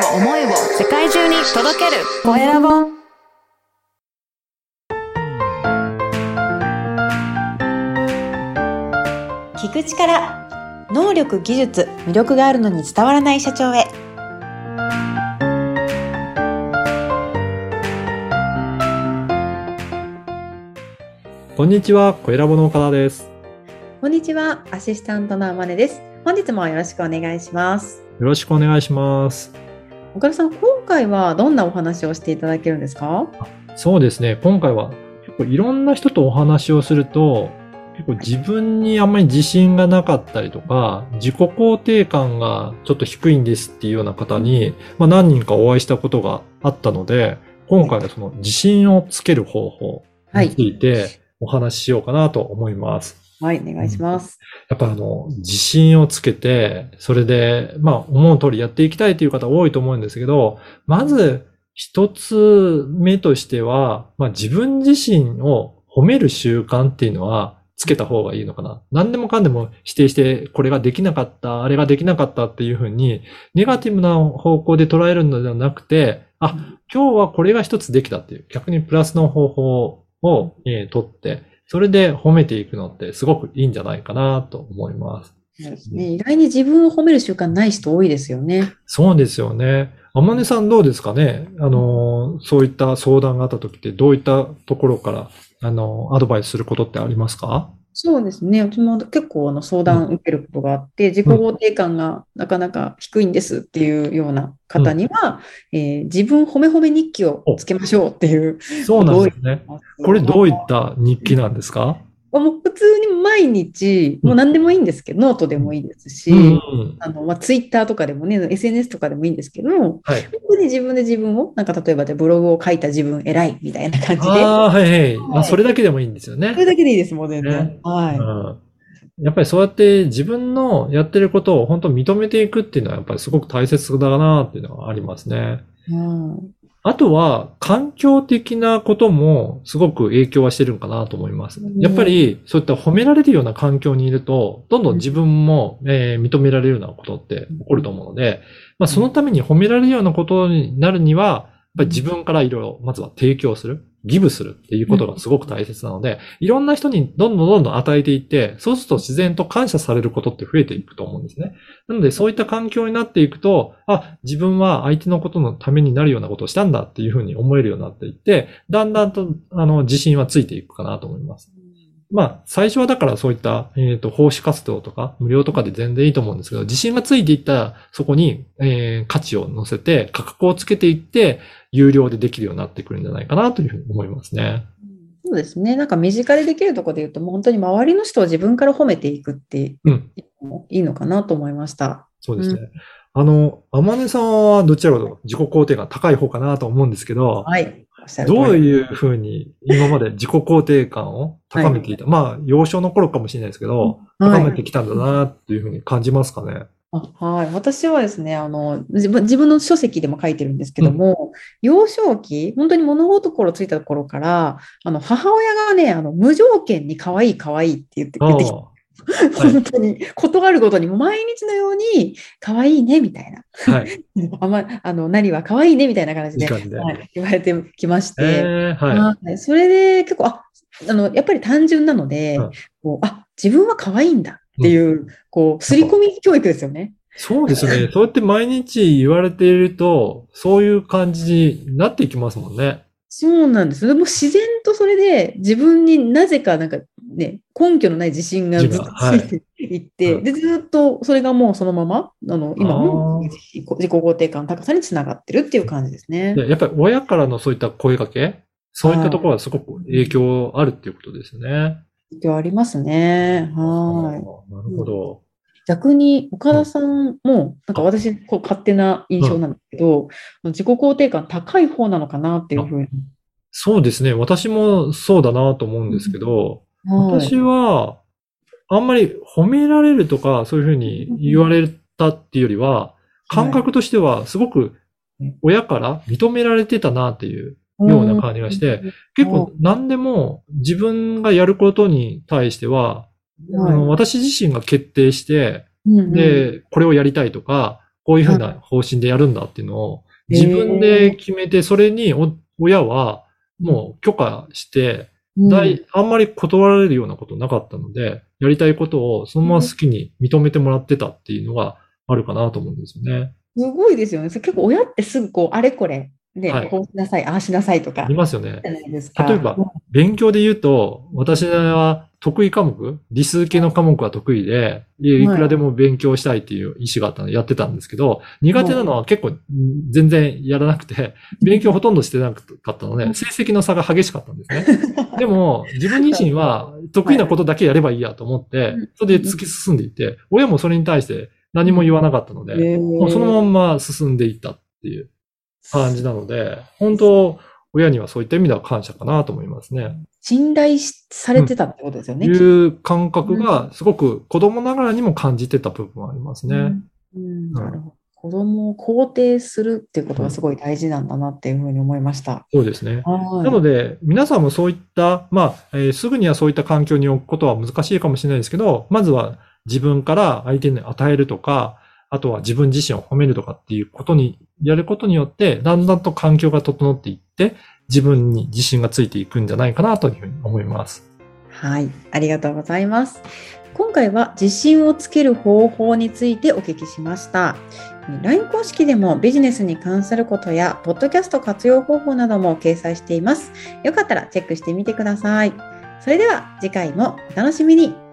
を思いを世界中に届ける。コエラボ聞く力能力技術魅力があるのに伝わらない社長へ。こんにちは、コエラボの岡田です。こんにちはアシスタントのあまねです。本日もよろしくお願いします。よろしくお願いします。岡田さん今回はどんなお話をしていただけるんですか？そうですね、今回は結構いろんな人とお話をすると、結構自分にあんまり自信がなかったりとか、自己肯定感がちょっと低いんですっていうような方に、まあ、何人かお会いしたことがあったので、今回はその自信をつける方法についてお話ししようかなと思います。はいお願いします、やっぱあの、自信をつけて、それで、まあ、思う通りやっていきたいという方多いと思うんですけど、まず、一つ目としては、まあ、自分自身を褒める習慣っていうのは、つけた方がいいのかな。何でもかんでも否定して、これができなかった、あれができなかったっていうふうに、ネガティブな方向で捉えるのではなくて、あ、今日はこれが一つできたっていう、逆にプラスの方法を、えー取って、それで褒めていくのってすごくいいんじゃないかなと思います。そうですね、意外に自分を褒める習慣ない人多いですよね。そうですよね。あまねさんどうですかね？あの、そういった相談があった時ってどういったところから、あの、アドバイスすることってありますか？そうですね。うちも結構あの相談を受けることがあって、自己肯定感がなかなか低いんですっていうような方には、えー自分褒め褒め日記をつけましょうっていう。そうなんですね。これどういった日記なんですか？もう普通に毎日、もう何でもいいんですけど、ノートでもいいですし、うん。あの、まあ、ツイッターとかでもね、SNS とかでもいいんですけど、本はい。当に自分で自分を、なんか例えばでブログを書いた自分偉いみたいな感じで、ああ、はいはい。あ、はいそれだけでもいいんですよねそ。れだけでいいです、もう全然ね。はい。うんやっぱりそうやって自分のやってることを本当認めていくっていうのはやっぱりすごく大切だなっていうのがありますね。うんあとは、環境的なこともすごく影響はしてるのかなと思います。うん。やっぱり、そういった褒められるような環境にいると、どんどん自分も、えー認められるようなことって起こると思うので、まあ、そのために褒められるようなことになるには、やっぱり自分からいろいろ、まずは提供する、ギブするっていうことがすごく大切なので、いろんな人にどんどんどんどん与えていって、そうすると自然と感謝されることって増えていくと思うんですね。なので、そういった環境になっていくと、あ、自分は相手のことのためになるようなことをしたんだっていうふうに思えるようになっていって、だんだんと、あの、自信はついていくかなと思います。まあ、最初はだからそういった、えっ、と、奉仕活動とか、無料とかで全然いいと思うんですけど、自信がついていったら、そこに、えー価値を乗せて、価格をつけていって、有料でできるようになってくるんじゃないかなというふうに思いますね。そうですね。なんか身近でできるところで言うと、もう本当に周りの人を自分から褒めていくってうん。いいのかなと思いました。そうですね。あの、あまねさんはどちらかと自己肯定が高い方かなと思うんですけど、はい。どういうふうに今まで自己肯定感を高めていた、まあ、幼少の頃かもしれないですけど、高めてきたんだなっていうふうに感じますかね。あはい。私はですね、あの、自分、自分の書籍でも書いてるんですけども、幼少期、本当に物事心ついた頃から、あの、母親がね、あの、無条件に可愛い可愛いって言って、言ってきて、あ本当に、ことあるごとに、毎日のように、可愛いね、みたいな。あはい。あま、あの、何は可愛いね、みたいな感じで、いい感じで。はい、言われてきまして、えー、はい。はいそれで結構、あ、あの、やっぱり単純なので、うんこうあ、自分は可愛いんだっていう、こう、刷り込み教育ですよね。そうですね。そうやって毎日言われていると、そういう感じになっていきますもんね。そうなんです。でも自然とそれで自分になぜかなんかね、根拠のない自信がずっとついていって、はいで、ずっとそれがもうそのまま、あの、今も自己肯定感の高さにつながってるっていう感じですね。でやっぱり親からのそういった声かけ、そういったところはすごく影響あるっていうことですね。影響ありますね。あはい。ーなるほど。逆に岡田さんも、なんか私、こう勝手な印象なんですけど、自己肯定感高い方なのかなっていうふうに。そうですね。私もそうだなと思うんですけど、はい私は、あんまり褒められるとか、そういうふうに言われたっていうよりは、感覚としてはすごく親から認められてたなっていうような感じがして、結構何でも自分がやることに対しては、私自身が決定して、うんうん、で、これをやりたいとか、こういうふうな方針でやるんだっていうのを自分で決めて、それにお親はもう許可して、だい、あんまり断られるようなことなかったので、やりたいことをそのまま好きに認めてもらってたっていうのがあるかなと思うんですよね。すごいですよね。結構親ってすぐこう、あれこれ、ね、はいこうしなさい、ああしなさいとかあり、ますよね。例えば勉強で言うと、私は得意科目、理数系の科目は得意で、いい。くらでも勉強したいっていう意思があったのでやってたんですけど、苦手なのは結構うん全然やらなくて、勉強ほとんどしてなかったので、成績の差が激しかったんですね。でも、自分自身は得意なことだけやればいいやと思ってうん、それで突き進んでいって、親もそれに対して何も言わなかったので、そのまんま進んでいったっていう感じなので、本当、親にはそういった意味では感謝かなと思いますね。信頼しされてたってことですよね。いう感覚がすごく子供ながらにも感じてた部分はありますね。うんうんなるほど。子供を肯定するっていうことがすごい大事なんだなっていうふうに思いました。そうですね。はいなので、皆さんもそういった、まあ、えーすぐにはそういった環境に置くことは難しいかもしれないですけど、まずは自分から相手に与えるとか、あとは自分自身を褒めるとかっていうことに、やることによって、だんだんと環境が整っていって、自分に自信がついていくんじゃないかなというふうに思います。はい、ありがとうございます。今回は自信をつける方法についてお聞きしました。LINE 公式でもビジネスに関することや、ポッドキャスト活用方法なども掲載しています。よかったらチェックしてみてください。それでは次回もお楽しみに。